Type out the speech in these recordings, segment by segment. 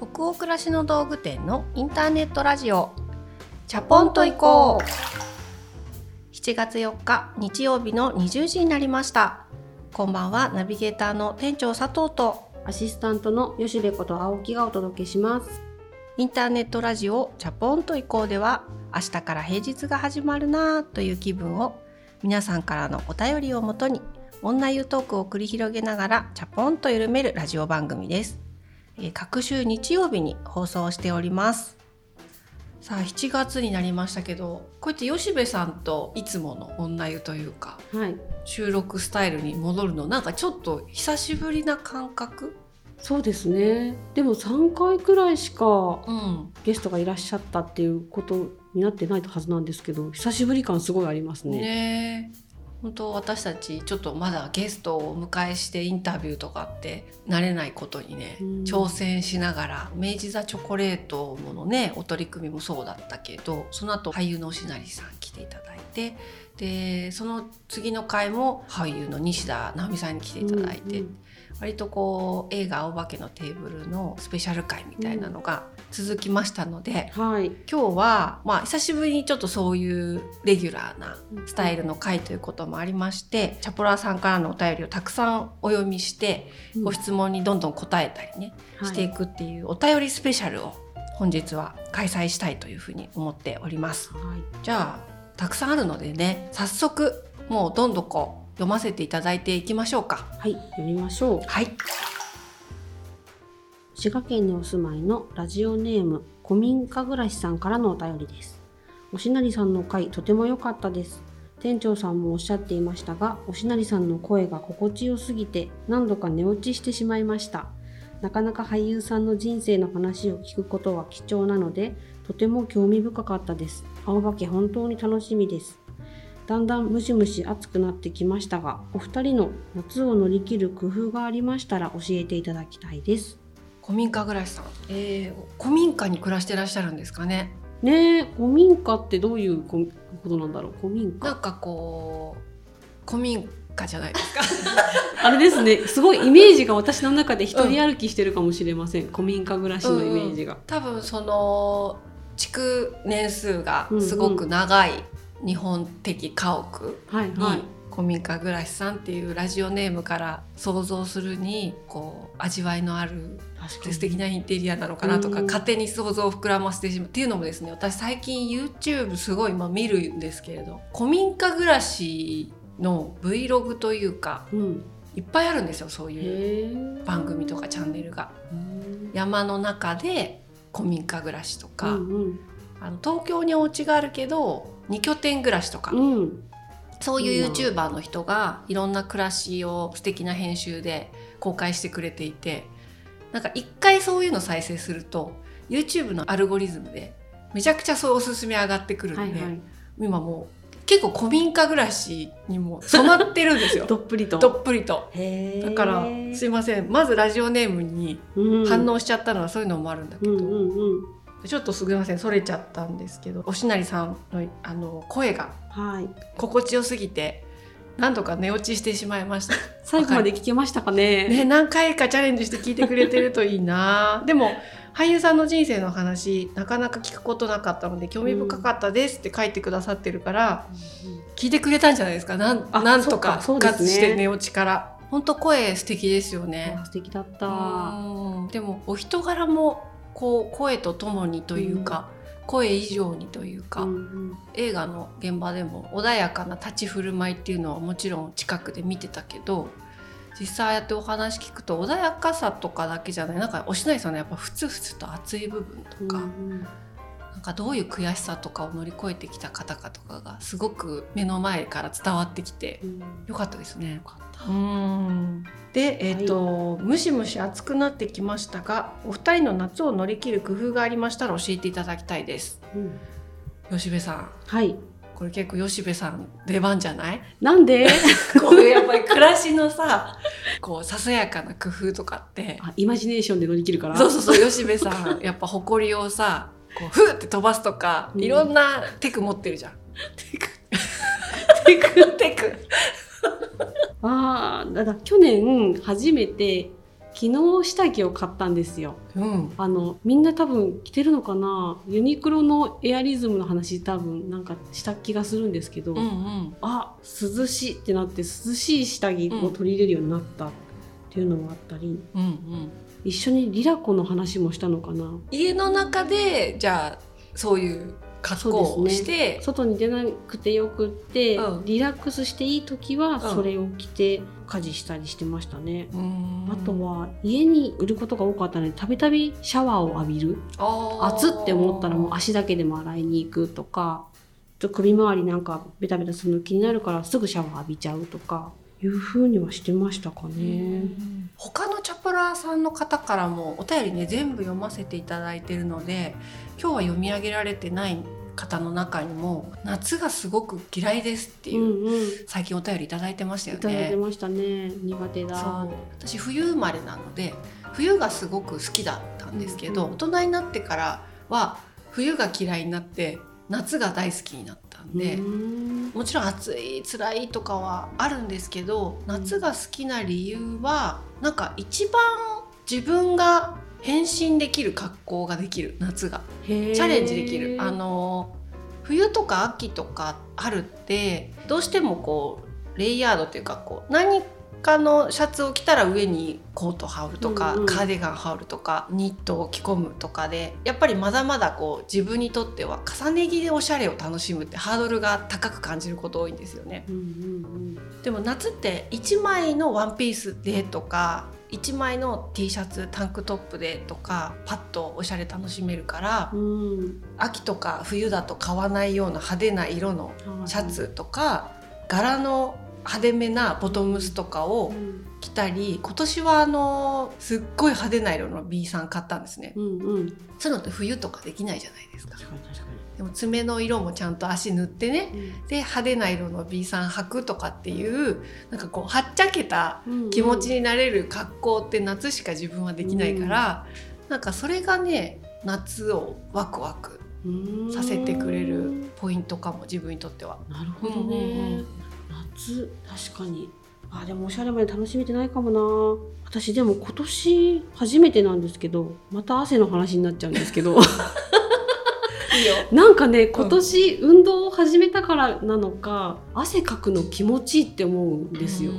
北欧暮らしの道具店のインターネットラジオ。チャポンと行こう。7月4日日曜日の20時になりました。こんばんはナビゲーターの店長佐藤とアシスタントの吉部こと青木がお届けします。インターネットラジオチャポンと行こうでは明日から平日が始まるなという気分を皆さんからのお便りをもとに女湯トークを繰り広げながらチャポンと緩めるラジオ番組です。えー、各週日曜日に放送しております。さあ7月になりましたけどこうやって吉部さんといつもの女湯というか、はい、収録スタイルに戻るのなんかちょっと久しぶりな感覚？そうですね。でも3回くらいしかゲストがいらっしゃったっていうことになってないはずなんですけど久しぶり感すごいありますね。ね本当私たちちょっとまだゲストをお迎えしてインタビューとかって慣れないことにね、うん、挑戦しながら明治座チョコレートのねお取り組みもそうだったけどその後俳優のおしなりさん来ていただいてでその次の回も俳優の西田直美さんに来ていただいて。うんうん割とこう映画「お化けのテーブル」のスペシャル回みたいなのが続きましたので、うんはい、今日は、まあ、久しぶりにちょっとそういうレギュラーなスタイルの回ということもありまして、うん、チャポラーさんからのお便りをたくさんお読みして、うん、ご質問にどんどん答えたりね、していくっていうお便りスペシャルを本日は開催したいというふうに思っております。はい、じゃあたくさんあるのでね早速もうどんどこ読ませていただいていきましょうか。はい読みましょう。はい。滋賀県にお住まいのラジオネーム古民家暮らしさんからのお便りです。おしなりさんの回とても良かったです。店長さんもおっしゃっていましたがおしなりさんの声が心地よすぎて何度か寝落ちしてしまいました。なかなか俳優さんの人生の話を聞くことは貴重なのでとても興味深かったです。青化け本当に楽しみですだんだんムシムシ暑くなってきましたがお二人の夏を乗り切る工夫がありましたら教えていただきたいです。古民家暮らしさん、えー、古民家に暮らしてらっしゃるんですかね。ね古民家ってどういうことなんだろう？古民家。なんかこう古民家じゃないですか。あれですね。すごいイメージが私の中で一人歩きしてるかもしれません、うん、古民家暮らしのイメージが、うん、多分その築年数がすごく長い日本的家屋に古民家暮らしさんっていうラジオネームから想像するにこう味わいのある素敵なインテリアなのかなとか勝手に想像を膨らませてしまうっていうのもですね私最近 YouTube すごい今見るんですけれど古民家暮らしの Vlog というか、うん、いっぱいあるんですよそういう番組とかチャンネルが。山の中で古民家暮らしとか、うんうん、あの東京にお家があるけど2拠点暮らしとか、うん、そういう YouTuber の人がいろんな暮らしを素敵な編集で公開してくれていてなんか一回そういうの再生すると YouTube のアルゴリズムでめちゃくちゃそうおすすめ上がってくるんで、はいはい、今もう結構古民家暮らしにも染まってるんですよ。どっぷりと。どっぷりと。だからすいません。まずラジオネームに反応しちゃったのはそういうのもあるんだけど、うんうんうんちょっとすみませんそれちゃったんですけどおしなりさんのあの声が心地よすぎて、何度か寝落ちしてしまいました。最後まで聞けましたかね？ね何回かチャレンジして聞いてくれてるといいな。でも俳優さんの人生の話なかなか聞くことなかったので興味深かったですって書いてくださってるから、うん、聞いてくれたんじゃないですか。なんなんとか復活して寝落ちから。本当声素敵ですよね。素敵だった。でもお人柄もこう声とともにというか、うん、声以上にというか、うんうん、映画の現場でも穏やかな立ち振る舞いっていうのはもちろん近くで見てたけど実際ああやってお話聞くと穏やかさとかだけじゃないなんかおしないさんのやっぱふつふつと熱い部分とか、うんうん、なんかどういう悔しさとかを乗り越えてきた方かとかがすごく目の前から伝わってきて、うん、よかったですね。うん。で、えーと、はい、ムシムシ暑くなってきましたがお二人の夏を乗り切る工夫がありましたら教えていただきたいです。うん、吉部さん。はい。これ結構吉部さん出番じゃない？なんで？こうやっぱり暮らしのさこうささやかな工夫とかって。あイマジネーションで乗り切るから？そうそうそう吉部さん。やっぱ誇りをさこうふーって飛ばすとか、いろんなテク持ってるじゃん。テク。テ クテク。ああだから去年初めて昨日下着を買ったんですよ、うん、あのみんな多分着てるのかな？ユニクロのエアリズムの話多分なんかした気がするんですけど、うんうん、あ涼しいってなって涼しい下着を取り入れるようになったっていうのもあったり、うんうん、一緒にリラコの話もしたのかな？家の中でじゃあそういう格好をして、ね、外に出なくてよくって、うん、リラックスしていい時はそれを着て家事したりしてましたね、うん、あとは家にいることが多かったのでたびたびシャワーを浴びる。暑って思ったらもう足だけでも洗いに行くとか首周りなんかベタベタするの気になるからすぐシャワー浴びちゃうとかいうふうにはしてましたかね。他のチャプラーさんの方からもお便りね全部読ませていただいてるので今日は読み上げられてない方の中にも夏がすごく嫌いですっていう、うんうん、最近お便り頂いてましたよね。頂いてましたね。苦手だ。私冬生まれなので冬がすごく好きだったんですけど、うん。うん、大人になってからは冬が嫌いになって夏が大好きになったんでもちろん暑い辛いとかはあるんですけど夏が好きな理由はなんか一番自分が変身できる格好ができる。夏が。チャレンジできる。あの冬とか秋とか春ってどうしてもこうレイヤードっていうかこう何かのシャツを着たら上にコート羽織るとか、うんうん、カーディガン羽織るとかニットを着込むとかでやっぱりまだまだこう自分にとっては重ね着でおしゃれを楽しむってハードルが高く感じること多いんですよね。うんうんうん、でも夏って1枚のワンピースでとか1枚の T シャツタンクトップでとかパッとおしゃれ楽しめるから、うん、秋とか冬だと買わないような派手な色のシャツとか、柄の派手めなボトムスとかを着たり、うん、今年はあのすっごい派手な色の B さん買ったんですね、うんうん、そういうのって冬とかできないじゃないですか。でも爪の色もちゃんと足塗ってね、うん、で派手な色の B さん履くとかっていうなんかこうはっちゃけた気持ちになれる格好って夏しか自分はできないから、うん、なんかそれがね夏をワクワクさせてくれるポイントかも自分にとっては。なるほどね、うんうん、夏確かに。あでもおしゃれまで楽しめてないかもな。私でも今年初めてなんですけどまた汗の話になっちゃうんですけど。なんかね今年運動を始めたからなのか汗かくの気持ちいいって思うんですよ。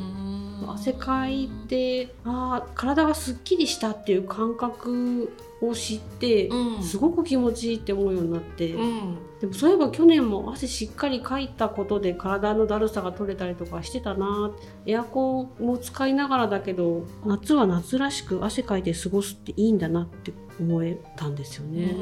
汗かいてあ体がすっきりしたっていう感覚を知って、うん、すごく気持ちいいって思うようになって、うん、でもそういえば去年も汗しっかりかいたことで体のだるさが取れたりとかしてたなエアコンも使いながらだけど夏は夏らしく汗かいて過ごすっていいんだなって思えたんですよね。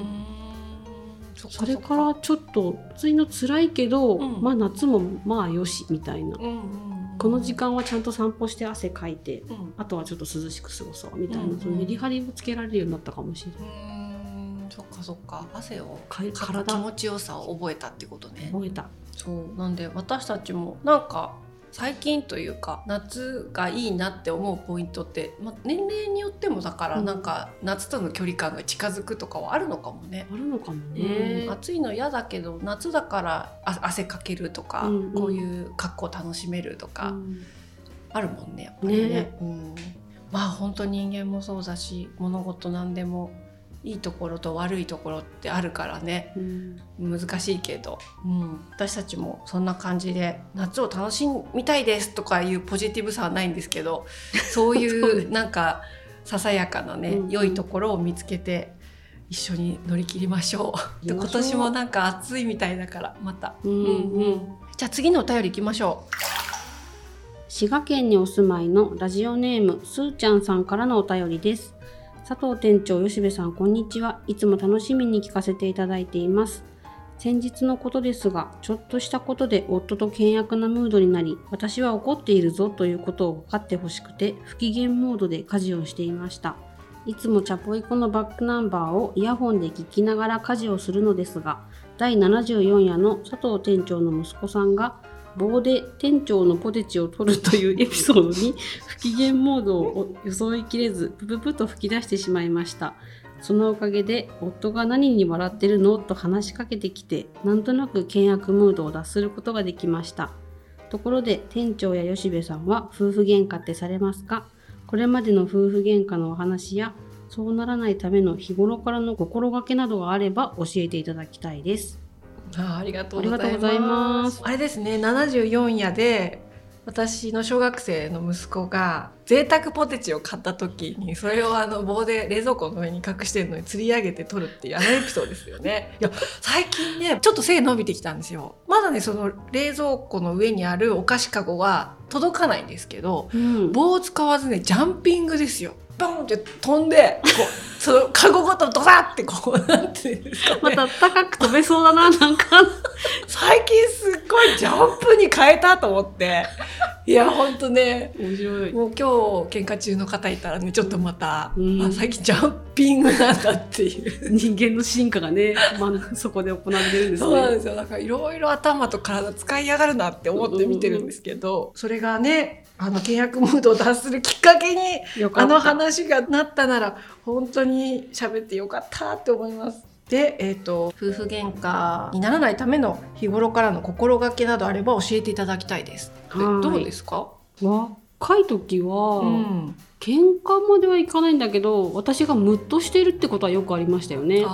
それからちょっと暑いの辛いけど、うん、まあ夏もまあよしみたいな、うんうんうん、この時間はちゃんと散歩して汗かいて、うん、あとはちょっと涼しく過ごそうみたいな、うんうん、そのメリハリもつけられるようになったかもしれない。そっかそっか。汗を体気持ちよさを覚えたってことね。覚えた。そう。なんで私たちもなんか最近というか夏がいいなって思うポイントって、まあ、年齢によってもだからなんか夏との距離感が近づくとかはあるのかもね。あるのかもね、うん、暑いの嫌だけど夏だから汗かけるとか、うんうん、こういう格好楽しめるとか、あるもんねやっぱりね。ね。うん、まあ本当人間もそうだし物事何でもいいところと悪いところってあるからね、うん、難しいけど、うん、私たちもそんな感じで夏を楽しみたいですとかいうポジティブさはないんですけど そういうなんかささやかなね、うん、良いところを見つけて一緒に乗り切りましょう。で今年もなんか暑いみたいだからまた、うんうん、じゃあ次のお便りいきましょう。滋賀県にお住まいのラジオネームすーちゃんさんからのお便りです。佐藤店長、吉部さん、こんにちは。いつも楽しみに聞かせていただいています。先日のことですが、ちょっとしたことで夫と険悪なムードになり、私は怒っているぞということを分かってほしくて、不機嫌モードで家事をしていました。いつもチャポイコのバックナンバーをイヤホンで聞きながら家事をするのですが、第74夜の佐藤店長の息子さんが棒で店長のポテチを取るというエピソードに不機嫌モードを装いきれずプププと吹き出してしまいました。そのおかげで夫が何に笑ってるのと話しかけてきてなんとなく険悪ムードを脱することができました。ところで店長や吉部さんは夫婦喧嘩ってされますか？これまでの夫婦喧嘩のお話やそうならないための日頃からの心がけなどがあれば教えていただきたいです。あありがとうございますあれですね74夜で私の小学生の息子が贅沢ポテチを買った時にそれをあの棒で冷蔵庫の上に隠してるのに釣り上げて取るっていうあのエピソードですよね。いや最近ねちょっと背伸びてきたんですよ。まだねその冷蔵庫の上にあるお菓子かごは届かないんですけど、うん、棒を使わずねジャンピングですよ。ボンって飛んでこう そのカゴごとドサってこうなんていうんですか、ね、また高く飛べそうだな なんか。最近すっごいジャンプに変えたと思って。いや本当ね。面白い。もう今日喧嘩中の方いたらねちょっとまた、うん、あ最近ジャンピングなんだっていう。人間の進化がね、まあ、そこで行われてるんですね。そうなんですよ。だからいろいろ頭と体使いやがるなって思って見てるんですけど、うんうん、それがねあの契約ムードを脱するきっかけにあの話がなったなら本当に喋ってよかったって思います。で、えーと、夫婦喧嘩にならないための日頃からの心がけなどあれば教えていただきたいです。どうですか？若い時は、うん、喧嘩まではいかないんだけど私がムッとしてるってことはよくありましたよね。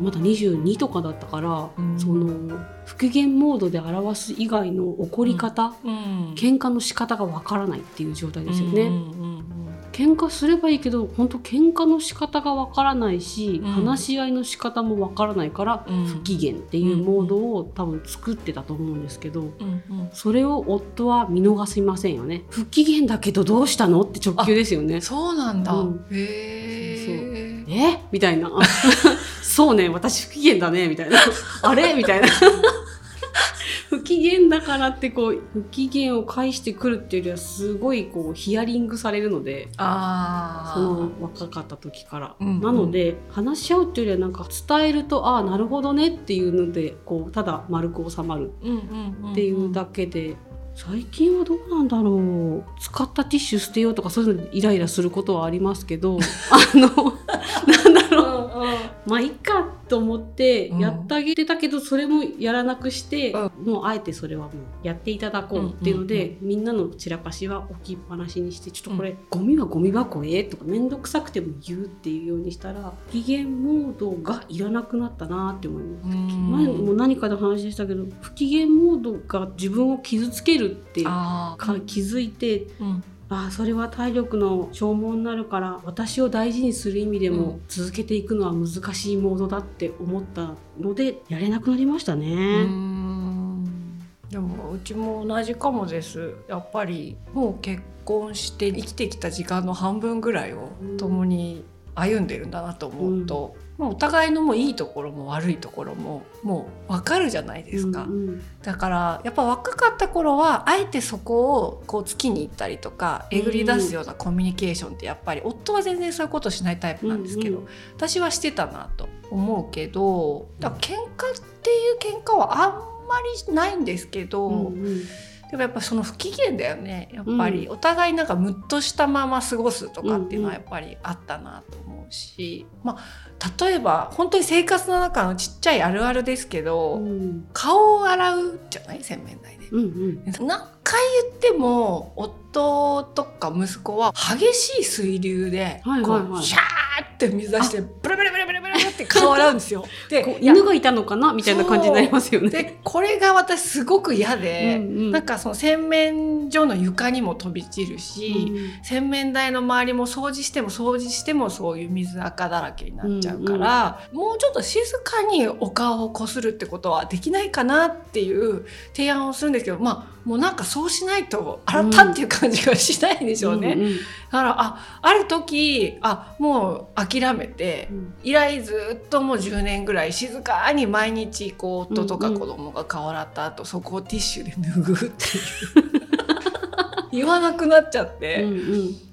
まだ22とかだったから、うん、その不機嫌モードで表す以外の怒り方、うん、喧嘩の仕方がわからないっていう状態ですよね。うんうんうん喧嘩すればいいけど本当喧嘩の仕方がわからないし、うん、話し合いの仕方もわからないから、うん、不機嫌っていうモードを多分作ってたと思うんですけど、うんうん、それを夫は見逃しませんよね。不機嫌だけどどうしたのって直球ですよね。そうなんだ、うん、へええみたいな そうね私不機嫌だねみたいな。あれ？みたいな。不機嫌だからってこう不機嫌を返してくるっていうよりはすごいこうヒアリングされるのであその若かった時から、うんうん、なので話し合うっていうよりはなんか伝えるとああなるほどねっていうのでこうただ丸く収まるっていうだけで最近はどうなんだろう。使ったティッシュ捨てようとかそういうのイライラすることはありますけど。あのなんだろう、うんうん、まあいっかと思ってやってあげてたけど、それもやらなくして、うん、もうあえてそれはもうやっていただこうっていうので、みんなの散らかしは置きっぱなしにしてちょっとこれ、うん、ゴミはゴミ箱へとか面倒くさくても言うっていうようにしたら機嫌モードがいらなくなったなって思います。前も何かで話したけど不機嫌モードが自分を傷つけるってか気づいて、うんあそれは体力の消耗になるから私を大事にする意味でも続けていくのは難しいモードだって思ったのでやれなくなりましたね。でもうちも同じかもです。やっぱりもう結婚して生きてきた時間の半分ぐらいを共に歩んでるんだなと思うと、まあ、お互いのもういいところも悪いところももう分かるじゃないですか、うんうん、だからやっぱ若かった頃はあえてそこをこう月に行ったりとかえぐり出すようなコミュニケーションってやっぱり夫は全然そういうことしないタイプなんですけど、うんうん、私はしてたなと思うけどだから喧嘩っていう喧嘩はあんまりないんですけど。うんうんでもやっぱその不機嫌だよねやっぱり、お互いなんかムッとしたまま過ごすとかっていうのはやっぱりあったなと思うし、まあ例えば本当に生活の中のちっちゃいあるあるですけど、うん、顔を洗うじゃない洗面台で、うんうん、何回言っても夫とか息子は激しい水流でこう、はいはい。はい、シャーって水出してブル顔洗うんですよ。で犬がいたのかなみたいな感じになりますよね。でこれが私すごく嫌で、うんうん、なんかその洗面所の床にも飛び散るし、うん、洗面台の周りも掃除しても掃除してもそういう水垢だらけになっちゃうから、うんうん、もうちょっと静かにお顔をこするってことはできないかなっていう提案をするんですけどまあもうなんかそうしないと洗ったっていう感じがしないんでしょうね。うんうんうん、だからあある時あもう諦めて、うん、以来ずっともう10年ぐらい静かに毎日こう夫とか子供が顔洗った後、うんうん、そこをティッシュで拭うっていう言わなくなっちゃって、うんうん、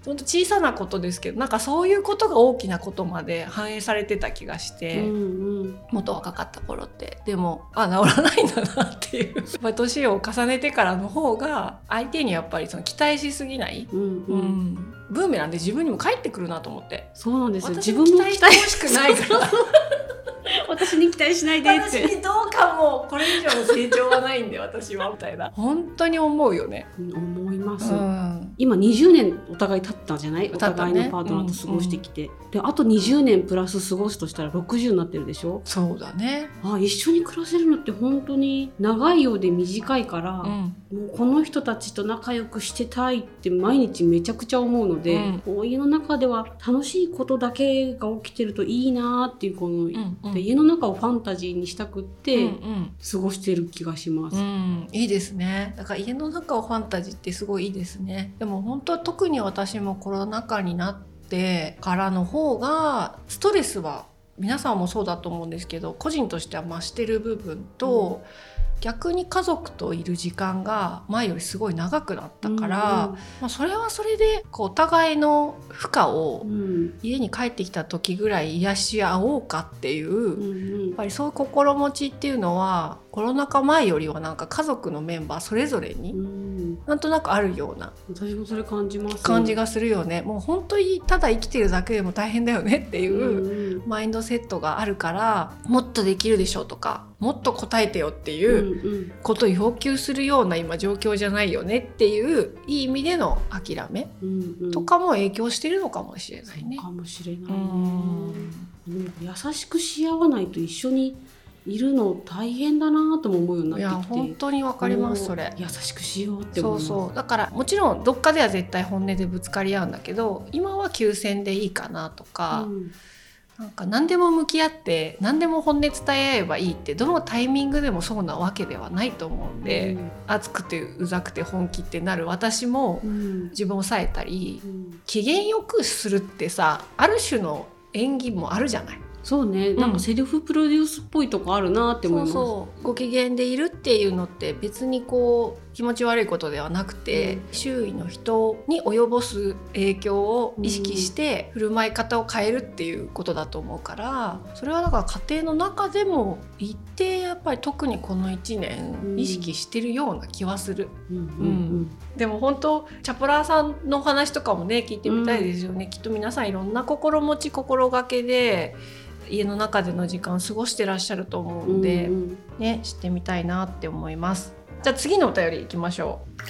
本当小さなことですけどなんかそういうことが大きなことまで反映されてた気がして、うんうん、もっと若かった頃って。でもあ治らないんだなっていう。年を重ねてからの方が相手にやっぱりその期待しすぎない、うん、うん、ブーメランで自分にも返ってくるなと思って。そうなんですよ。自分も期待してほしくないから私に期待しないでって。私にどうかもこれ以上の成長はないんで私は。みたいな本当に思うよね、思います、うん、今20年お互い経ったじゃない？お互いのパートナーと過ごしてきて、ねうん。うん、であと20年プラス過ごすとしたら60になってるでしょ？そうだね。あ一緒に暮らせるのって本当に長いようで短いから、うん、もうこの人たちと仲良くしてたいって毎日めちゃくちゃ思うので、うん、家の中では楽しいことだけが起きてるといいなっていうこの、うんうん、家の中をファンタジーにしたくって、過ごしてる気がします、うん、いいですね。だから家の中をファンタジーってすごいいいですね。でも本当は特に私もコロナ禍になってからの方がストレスは皆さんもそうだと思うんですけど個人としては増してる部分と、うん逆に家族といる時間が前よりすごい長くなったから、うんまあ、それはそれでこうお互いの負荷を家に帰ってきた時ぐらい癒し合おうかっていう、うんうん、やっぱりそういう心持ちっていうのはコロナ禍前よりはなんか家族のメンバーそれぞれになんとなくあるような。私もそれ感じます。感じがするよね。もう本当にただ生きてるだけでも大変だよねっていうマインドセットがあるからもっとできるでしょうとかもっと答えてよっていうことを要求するような今状況じゃないよねっていういい意味での諦めとかも影響してるのかもしれないね。かもしれないね。優しくし合わないと一緒にいるの大変だなとも思うようになってきて。本当にわかりますそれ。優しくしようって思そうそう。だからもちろんどっかでは絶対本音でぶつかり合うんだけど今は休戦でいいかなとか、うん、なんか何でも向き合って何でも本音伝え合えばいいってどのタイミングでもそうなわけではないと思うんで、うん、熱くてうざくて本気ってなる。私も自分を抑えたり、うん、機嫌よくするってさある種の演技もあるじゃない。そうね、なんかセルフプロデュースっぽいとこあるなって思います、そうそう。ご機嫌でいるっていうのって別にこう気持ち悪いことではなくて、うん、周囲の人に及ぼす影響を意識して振る舞い方を変えるっていうことだと思うからそれはだから家庭の中でも一定やっぱり特にこの1年意識してるような気はする。うん、うん、でも本当チャポラーさんの話とかもね聞いてみたいですよね、きっと皆さんいろんな心持ち心がけで家の中での時間過ごしてらっしゃると思うんで、うんうん、ね知ってみたいなって思います。じゃあ次のお便りいきましょう。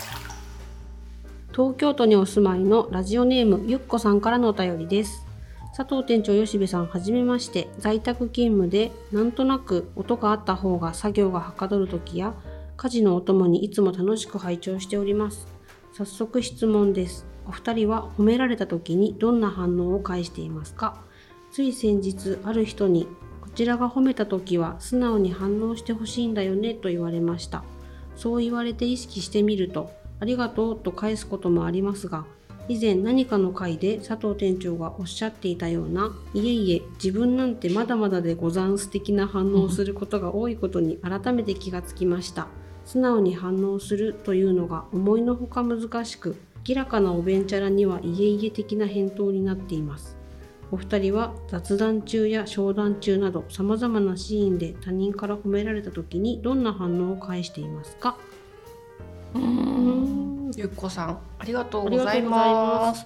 東京都にお住まいのラジオネームゆっこさんからのお便りです。佐藤店長吉部さんはじめまして在宅勤務でなんとなく音があった方が作業がはかどる時や家事のお供にいつも楽しく拝聴しております早速質問ですお二人は褒められた時にどんな反応を返していますか？つい先日ある人にこちらが褒めた時は素直に反応してほしいんだよねと言われましたそう言われて意識してみると、ありがとうと返すこともありますが、以前何かの回で佐藤店長がおっしゃっていたような、いえいえ、自分なんてまだまだでござんす的な反応をすることが多いことに改めて気がつきました。素直に反応するというのが思いのほか難しく、明らかなおべんちゃらにはいえいえ的な返答になっています。お二人は雑談中や商談中など様々なシーンで他人から褒められた時にどんな反応を返していますか？うん。ゆっこさんありがとうございます。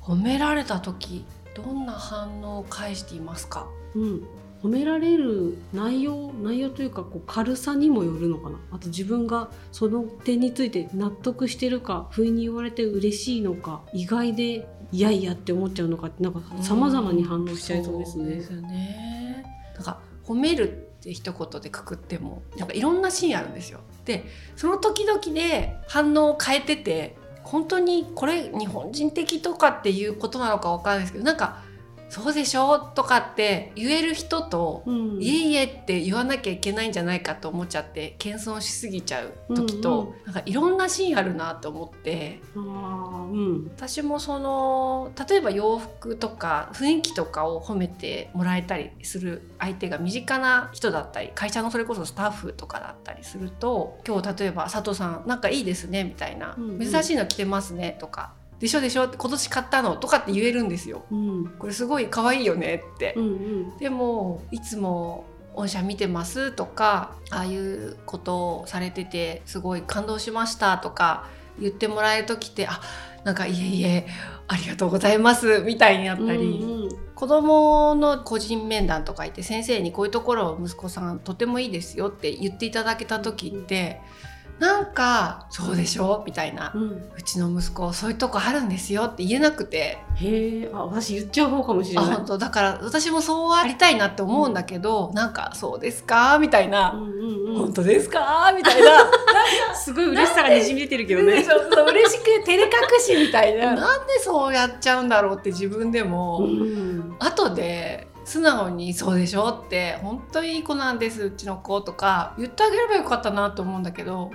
褒められた時どんな反応を返していますか、うん、褒められる内容内容というかこう軽さにもよるのかな。あと自分がその点について納得してるか不意に言われて嬉しいのか意外でいやいやって思っちゃうのかなんか様々に反応しちゃいそうですね。ですよねなんか褒めるって一言でくくってもなんかいろんなシーンあるんですよ。でその時々で反応を変えてて本当にこれ日本人的とかっていうことなのかわかんないですけどなんかそうでしょとかって言える人と、うん、いえいえって言わなきゃいけないんじゃないかと思っちゃって謙遜しすぎちゃう時と、うん。うん、なんかいろんなシーンあるなと思って、うん、私もその例えば洋服とか雰囲気とかを褒めてもらえたりする相手が身近な人だったり会社のそれこそスタッフとかだったりすると今日例えば「佐藤さんなんかいいですね」みたいな、うんうん「珍しいの着てますね」とかでしょでしょ今年買ったのとかって言えるんですよ、うん、これすごい可愛いよねって、うんうん、でもいつも御社見てますとかああいうことをされててすごい感動しましたとか言ってもらえる時ってあなんかいえいえありがとうございますみたいになったり、うんうん、子供の個人面談とか言って先生にこういうところ息子さんとてもいいですよって言っていただけた時って、うんなんかそうでしょ？みたいな、うん、うちの息子そういうとこあるんですよって言えなくて。へえ私言っちゃう方かもしれない。本当。だから私もそうありたいなって思うんだけど、うん、なんかそうですか？みたいな、うんうんうん、本当ですか？みたいな。すごい嬉しさがにじみ出てるけどね。そうそう嬉しく照れ隠しみたいな。なんでそうやっちゃうんだろうって自分でも、うん、後で素直に「そうでしょ」って「本当いい子なんですうちの子」とか言ってあげればよかったなと思うんだけど、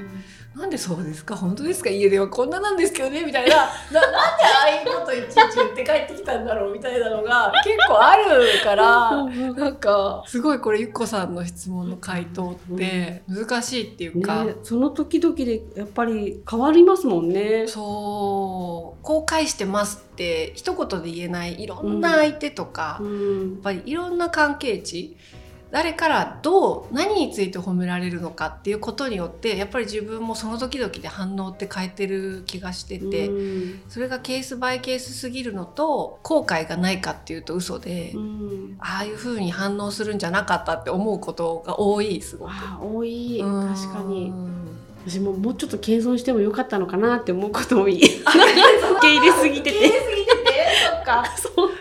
うん、なんでそうですか？本当ですか？家ではこんななんですけどねみたいな。ななんでああいうこといちいち言って帰ってきたんだろうみたいなのが結構あるからなんかすごいこれゆっこさんの質問の回答って難しいっていうか、ね、その時々でやっぱり変わりますもんね。そう。後悔してますって一言で言えないいろんな相手とか、うん、やっぱりいろんな関係値誰からどう何について褒められるのかっていうことによってやっぱり自分もその時々で反応って変えてる気がしてて、うん、それがケースバイケースすぎるのと後悔がないかっていうと嘘で、うん、ああいうふうに反応するんじゃなかったって思うことが多いすごく。多い。確かに、私ももうちょっと謙遜してもよかったのかなって思うこと多い。入れすぎてて。受け入れすぎててそっか。そう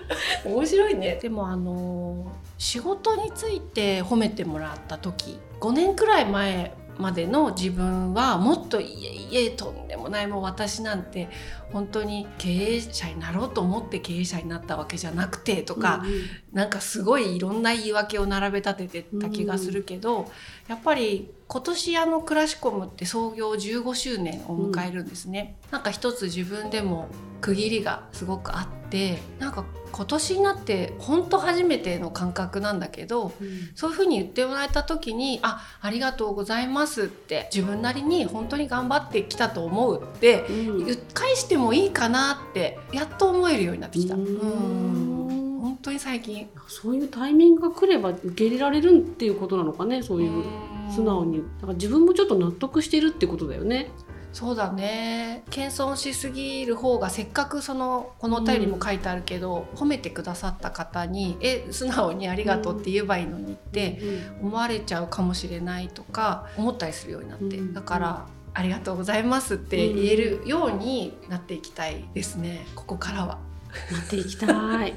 面白いね。でもあの仕事について褒めてもらった時、5年くらい前までの自分はもっといえいえとんでもないもう私なんて本当に経営者になろうと思って経営者になったわけじゃなくてとか、うんうん、なんかすごいいろんな言い訳を並べ立ててた気がするけど、うんうん、やっぱり今年あのクラシコムって創業15周年を迎えるんですね、うん、なんか一つ自分でも区切りがすごくあってなんか今年になって本当初めての感覚なんだけど、うん、そういうふうに言ってもらえた時に「あありがとうございます」って自分なりに本当に頑張ってきたと思うって、うん、言返してもいいかなってやっと思えるようになってきた。うん。本当に最近。そういうタイミングが来れば受け入れられるっていうことなのかねそういう素直に。だから自分もちょっと納得してるってことだよねそうだね。謙遜しすぎる方がせっかくそのこのお便りも書いてあるけど、うん、褒めてくださった方に「え素直にありがとう」って言えばいいのにって思われちゃうかもしれないとか思ったりするようになって、うん、だから「ありがとうございます」って言えるようになっていきたいですね。ここからは。なっていきたい。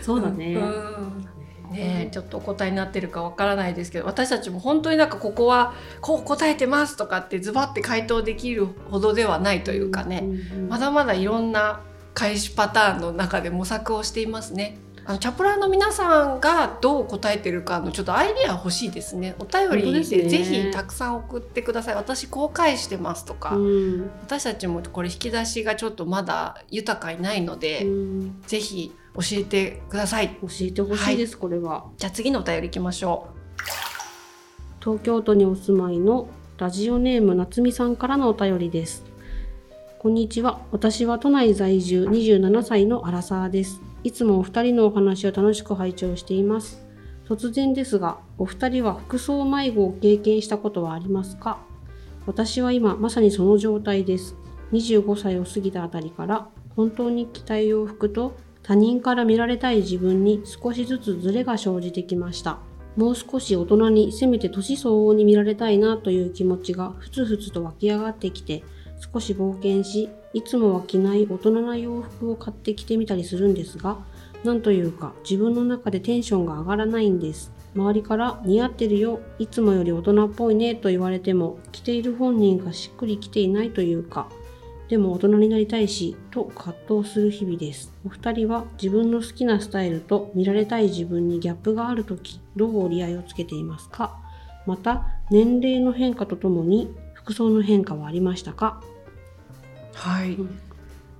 そうだね、うんね、ちょっとお答えになってるかわからないですけど私たちも本当になんかここはこう答えてますとかってズバッて回答できるほどではないというかね、まだまだいろんな返しパターンの中で模索をしていますね。あのチャプラーの皆さんがどう答えてるかのちょっとアイディア欲しいですね。お便りでぜひたくさん送ってください、私こう返してますとか、うん、私たちもこれ引き出しがちょっとまだ豊かにないので、うん、ぜひ教えてください。教えてほしいです、はい、これは。じゃあ次のお便りいきましょう。東京都にお住まいのラジオネーム夏美さんからのお便りです。こんにちは。私は都内在住27歳のアラサーですいつもお二人のお話を楽しく拝聴しています。突然ですが、お二人は服装迷子を経験したことはありますか？私は今まさにその状態です。25歳を過ぎたあたりから本当に着たい洋服と他人から見られたい自分に少しずつズレが生じてきました。もう少し大人にせめて年相応に見られたいなという気持ちがふつふつと湧き上がってきて少し冒険しいつもは着ない大人な洋服を買ってきてみたりするんですが、なんというか自分の中でテンションが上がらないんです。周りから似合ってるよ、いつもより大人っぽいねと言われても、着ている本人がしっくりきていないというか、でも大人になりたいし、と葛藤する日々です。お二人は自分の好きなスタイルと見られたい自分にギャップがあるとき、どう折り合いをつけていますか？また、年齢の変化とともに服装の変化はありましたか？はい、うん、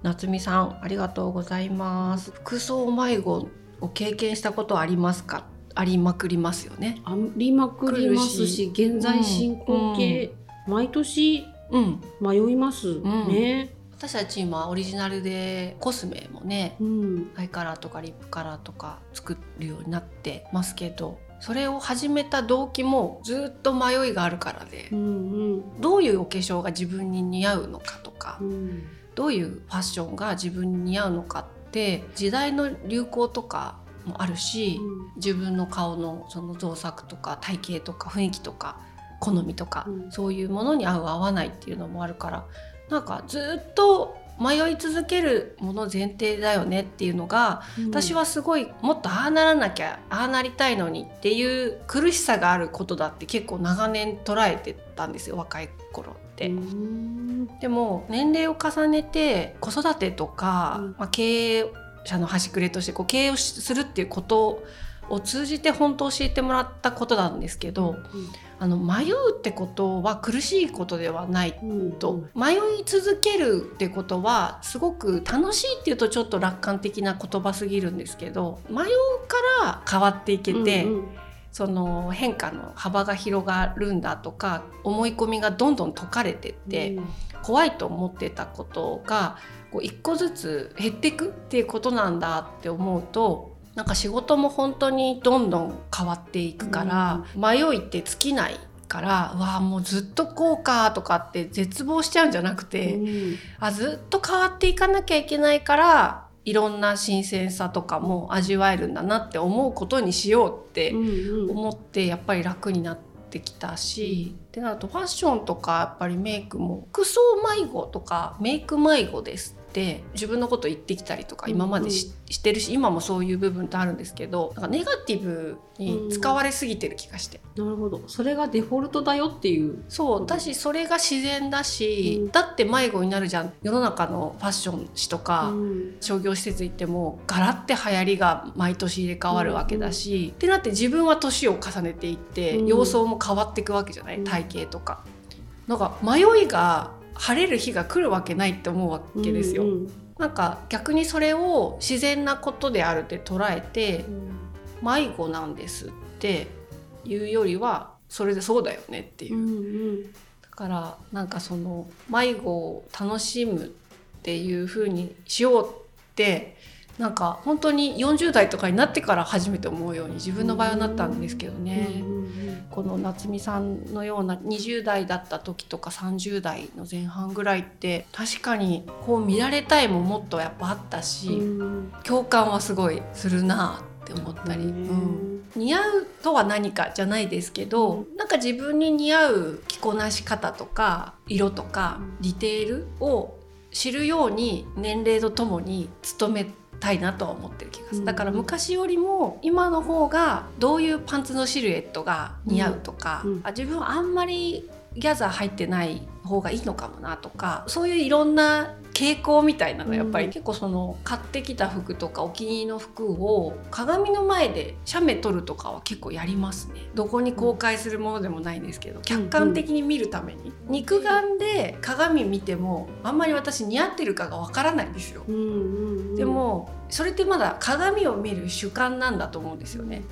夏美さんありがとうございます。服装迷子を経験したことありますか？ありまくりますよね。ありまくりますし現在進行形、うん、毎年迷いますね、私たち今オリジナルでコスメもね、うん、アイカラーとかリップカラーとか作るようになってますけどそれを始めた動機もずっと迷いがあるからで、うんうん、どういうお化粧が自分に似合うのかとか、うん、どういうファッションが自分に似合うのかって時代の流行とかもあるし、うん、自分の顔のその造作とか体型とか雰囲気とか好みとか、うん、そういうものに合う合わないっていうのもあるからなんかずっと迷い続けるもの前提だよねっていうのが、うん、私はすごいもっとああならなきゃああなりたいのにっていう苦しさがあることだって結構長年捉えてたんですよ若い頃って。でも年齢を重ねて子育てとか、うん、まあ、経営者の端くれとしてこう経営をするっていうことを通じて本当教えてもらったことなんですけど、うん、あの迷うってことは苦しいことではないと、うん、迷い続けるってことはすごく楽しいっていうとちょっと楽観的な言葉すぎるんですけど迷うから変わっていけて。うんうん。その変化の幅が広がるんだとか思い込みがどんどん解かれてって、うん、怖いと思ってたことがこう一個ずつ減っていくっていうことなんだって思うとなんか仕事も本当にどんどん変わっていくから、うん、迷いって尽きないからわあもうずっとこうかとかって絶望しちゃうんじゃなくて、うん、あずっと変わっていかなきゃいけないからいろんな新鮮さとかも味わえるんだなって思うことにしようって思ってやっぱり楽になってきたし、うん、ってなるとファッションとかやっぱりメイクも服装迷子とかメイク迷子ですって自分のこと言ってきたりとか今までししてるし今もそういう部分ってあるんですけどなんかネガティブに使われすぎてる気がして、うん、なるほど。それがデフォルトだよっていう。そうだしそれが自然だし、うん、だって迷子になるじゃん世の中のファッション誌とか、うん、商業施設行ってもガラって流行りが毎年入れ替わるわけだし、ってなって自分は年を重ねていって、様相も変わっていくわけじゃない体型とか。なんか迷いが晴れる日が来るわけないって思うわけですよ。うんうん、なんか逆にそれを自然なことであるって捉えて、うん、迷子なんですっていうよりはそれでそうだよねっていう。うんうん、だからなんかその迷子を楽しむっていう風にしようってなんか本当に40代とかになってから初めて思うように自分の場合はなったんですけどね、この夏美さんのような20代だった時とか30代の前半ぐらいって確かにこう見られたいももっとやっぱあったし、共感はすごいするなって思ったり、うん、似合うとは何かじゃないですけどなんか自分に似合う着こなし方とか色とかディテールを知るように年齢とともに努めたいなとは思ってる気がする、だから昔よりも今の方がどういうパンツのシルエットが似合うとか、うん。うん、あ自分はあんまりギャザー入ってない方がいいのかもなとかそういういろんな傾向みたいなのやっぱり結構その買ってきた服とかお気に入りの服を鏡の前で写メ撮るとかは結構やりますね。どこに公開するものでもないんですけど客観的に見るために。肉眼で鏡見てもあんまり私似合ってるかがわからないんですよ。でもそれってまだ鏡を見る主観なんだと思うんですよね。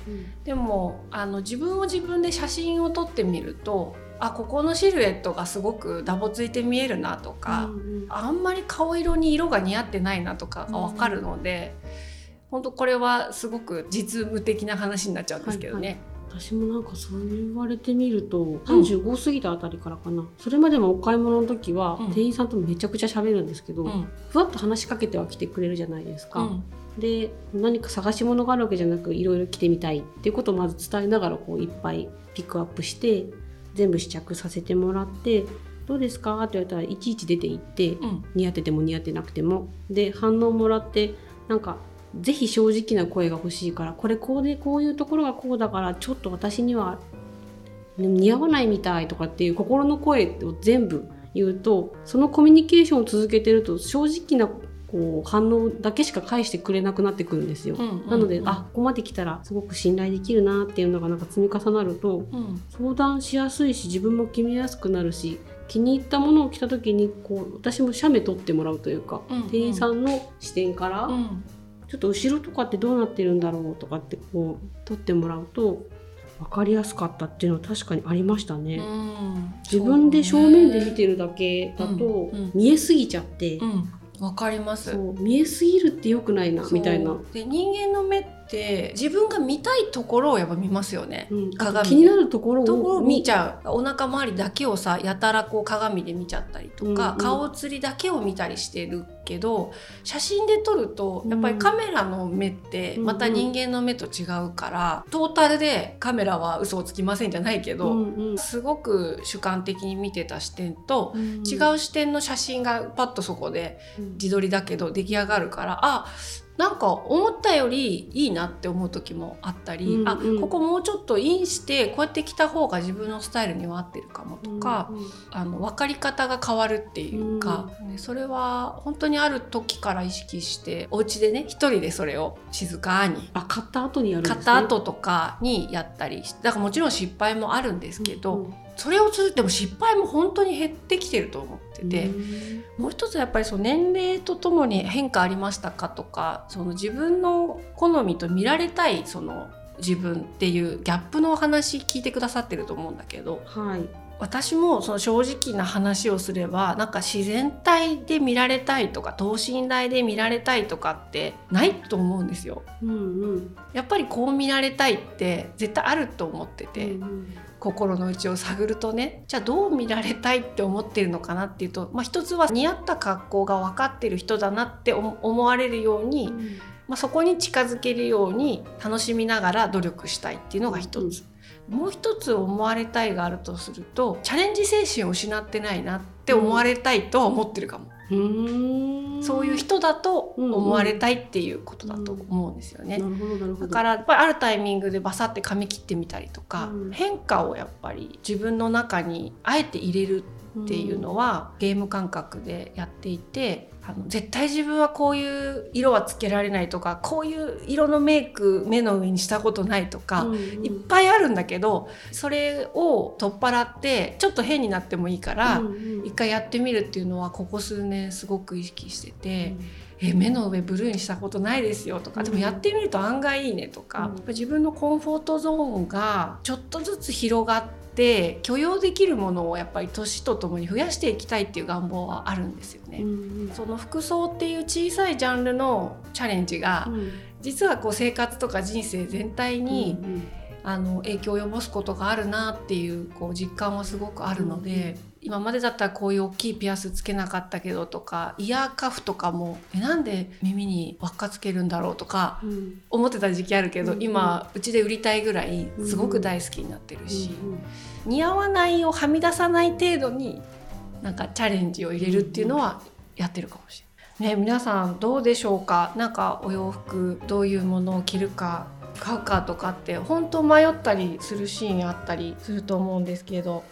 でもあの自分を自分で写真を撮ってみるとあここのシルエットがすごくダボついて見えるなとか、うんうん、あんまり顔色に色が似合ってないなとかが分かるので、うん、本当これはすごく実務的な話になっちゃうんですけどね。はいはい。私もなんかそう言われてみると35過ぎたあたりからかな、うん、それまでもお買い物の時は、店員さんとめちゃくちゃ喋るんですけど、うん、ふわっと話しかけては来てくれるじゃないですか。うん、で何か探し物があるわけじゃなくいろいろ着てみたいっていうことをまず伝えながらこういっぱいピックアップして全部試着させてもらってどうですか？って言われたらいちいち出て行って、うん、似合ってても似合ってなくても。で反応もらってなんか是非正直な声が欲しいからこれこうでこういうところがこうだからちょっと私には似合わないみたいとかっていう心の声を全部言うとそのコミュニケーションを続けてると正直なこう反応だけしか返してくれなくなってくるんですよ。うんうんうん、なのであここまで来たらすごく信頼できるなっていうのがなんか積み重なると、うん、相談しやすいし自分も決めやすくなるし気に入ったものを着た時にこう私も写メ撮ってもらうというか、うんうん、店員さんの視点から、うん、ちょっと後ろとかってどうなってるんだろうとかってこう撮ってもらうと分かりやすかったっていうのは確かにありましたね。自分で正面で見てるだけだと見えすぎちゃって、わかります。見えすぎるってよくないなみたいな。で人間の目っって自分が見たいところをやっぱ見ますよね、うん、鏡。気になるところを見ちゃう。お腹周りだけをさやたらこう鏡で見ちゃったりとか、うんうん、顔つりだけを見たりしてるけど写真で撮るとやっぱりカメラの目ってまた人間の目と違うから、トータルでカメラは嘘をつきませんじゃないけど、うんうん、すごく主観的に見てた視点と、違う視点の写真がパッとそこで自撮りだけど出来上がるからあなんか思ったよりいいなって思う時もあったり、うんうん、あここもうちょっとインしてこうやって着た方が自分のスタイルには合ってるかもとか、うんうん、あの分かり方が変わるっていうか、うん、それは本当にある時から意識してお家でね一人でそれを静かにあ買った後にやるんです、ね、買った後とかにやったりだからもちろん失敗もあるんですけど、うんうんそれをするでも失敗も本当に減ってきてると思っててもう一つやっぱりその年齢とともに変化ありましたかとかその自分の好みと見られたいその自分っていうギャップのお話聞いてくださってると思うんだけど、はい、私もその正直な話をすればなんか自然体で見られたいとか等身大で見られたいとかってないと思うんですよ。うんうん、やっぱりこう見られたいって絶対あると思ってて、うんうん、心の内を探るとねじゃあどう見られたいって思ってるのかなっていうと、まあ、一つは似合った格好が分かってる人だなって思われるように、うん、まあ、そこに近づけるように楽しみながら努力したいっていうのが一つ。うん、もう一つ思われたいがあるとするとチャレンジ精神を失ってないなって思われたいとは思ってるかも。そういう人だと思われたいっていうことだと思うんですよね。だからやっぱりあるタイミングでバサって髪切ってみたりとか、変化をやっぱり自分の中にあえて入れるっていうのはゲーム感覚でやっていてあの絶対自分はこういう色はつけられないとかこういう色のメイク目の上にしたことないとか、うんうん、いっぱいあるんだけどそれを取っ払ってちょっと変になってもいいから、うんうん、一回やってみるっていうのはここ数年すごく意識してて。うん、え目の上ブルーにしたことないですよとか、でもやってみると案外いいねとか、うん、自分のコンフォートゾーンがちょっとずつ広がってって許容できるものをやっぱり年とともに増やしていきたいっていう願望はあるんですよね。うんうん、その服装っていう小さいジャンルのチャレンジが、うん、実はこう生活とか人生全体に、うんうん、あの影響を及ぼすことがあるなっていうこう実感はすごくあるので。うん今までだったらこういう大きいピアスつけなかったけどとかイヤーカフとかもえなんで耳に輪っかつけるんだろうとか思ってた時期あるけど、うん、今うちで売りたいぐらいすごく大好きになってるし、うんうん、似合わないをはみ出さない程度になんかチャレンジを入れるっていうのはやってるかもしれない。ね、皆さんどうでしょうか？なんかお洋服どういうものを着るか買うかとかって本当迷ったりするシーンあったりすると思うんですけど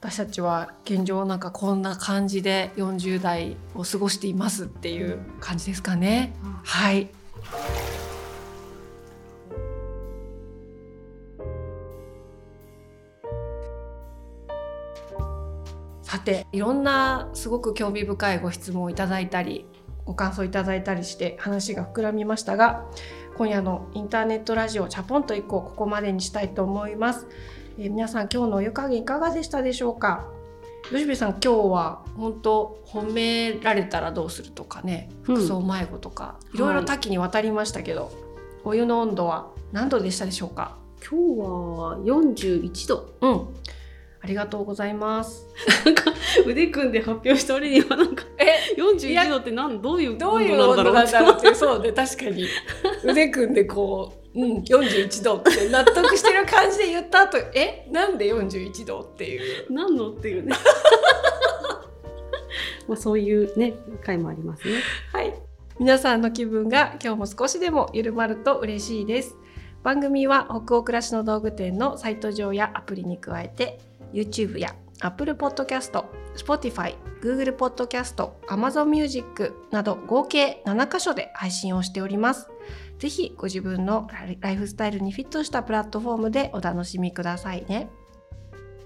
私たちは現状なんかこんな感じで40代を過ごしていますっていう感じですかね。うん、はいさていろんなすごく興味深いご質問をいただいたりご感想いただいたりして話が膨らみましたが今夜のインターネットラジオチャポンと一個ここまでにしたいと思います。えー、皆さん今日のお湯加減いかがでしたでしょうか？吉部さん今日は本当褒められたらどうするとかね服装迷子とか、うん、いろいろ多岐にわたりましたけど、はい、お湯の温度は何度でしたでしょうか？今日は41度。うん。ありがとうございます。なんか腕組んで発表した割にはなんかえ？41度ってなんどういうどういう温度なんだろうって そうで確かに。腕組んでこううん、41度って納得してる感じで言った後 えなんで41度っていう？何のっていうね。まあそういうね回もありますね。はい。皆さんの気分が今日も少しでも緩まると嬉しいです。番組は北欧暮らしの道具店のサイト上やアプリに加えて YouTube や Apple Podcast、Spotify、Google Podcast、Amazon Music など合計7カ所で配信をしておりますぜひご自分のライフスタイルにフィットしたプラットフォームでお楽しみくださいね。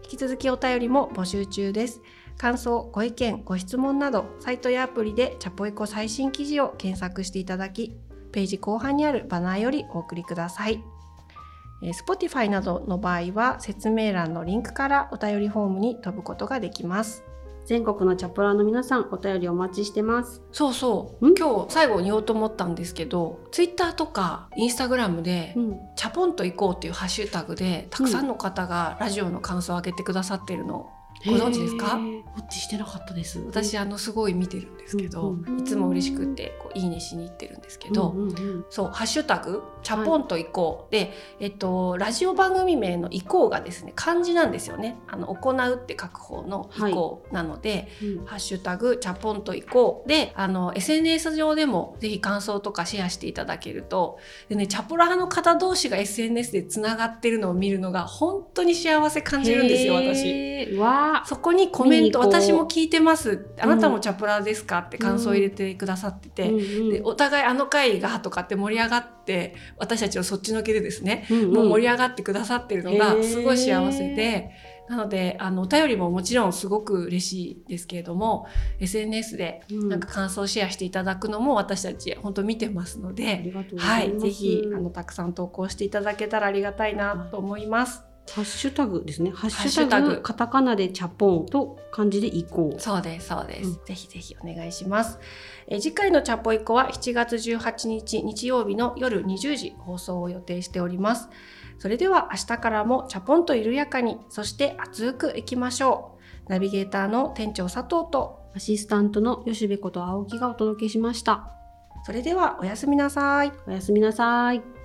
引き続きお便りも募集中です。感想、ご意見、ご質問など、サイトやアプリでチャポエコ最新記事を検索していただき、ページ後半にあるバナーよりお送りください。Spotify などの場合は説明欄のリンクからお便りフォームに飛ぶことができます。全国のチャプラーの皆さんお便りお待ちしてます。そうそう。今日最後に言おうと思ったんですけどツイッターとかインスタグラムで、うん、チャポンと行こうっていうハッシュタグでたくさんの方がラジオの感想を上げてくださってるのご存知ですか？ウォッチしてなかったです。私あのすごい見てるんですけど、うんうん、いつも嬉しくてこういいねしに行ってるんですけど、うんうんうん、そうハッシュタグチャポンと行こう、はい、でえっとラジオ番組名の行こうがですね漢字なんですよね。あの行うって書く方の行こうなので、はいうん、ハッシュタグチャポンと行こうであの SNS 上でもぜひ感想とかシェアしていただけるとでねチャポラ派の方同士が SNS でつながってるのを見るのが本当に幸せ感じるんですよ私。わそこにコメント私も聞いてます。あなたもチャプラーですかって感想を入れてくださって。て、うん、でお互いあの回がとかって盛り上がって私たちをそっちのけでですね、うんうん、もう盛り上がってくださってるのがすごい幸せで。なのであのお便りももちろんすごく嬉しいですけれども SNS でなんか感想をシェアしていただくのも私たち本当見てますので、はい、ぜひあのたくさん投稿していただけたらありがたいなと思います。ハッシュタグですね。ハッシュタグカタカナでチャポンと漢字で移行。そうですそうです、うん、ぜひぜひお願いします。え次回のチャポイコは7月18日日曜日の夜20時放送を予定しております。それでは明日からもチャポンと緩やかに、そして熱くいきましょう。ナビゲーターの店長佐藤とアシスタントの吉部こと青木がお届けしました。それではおやすみなさい。おやすみなさい。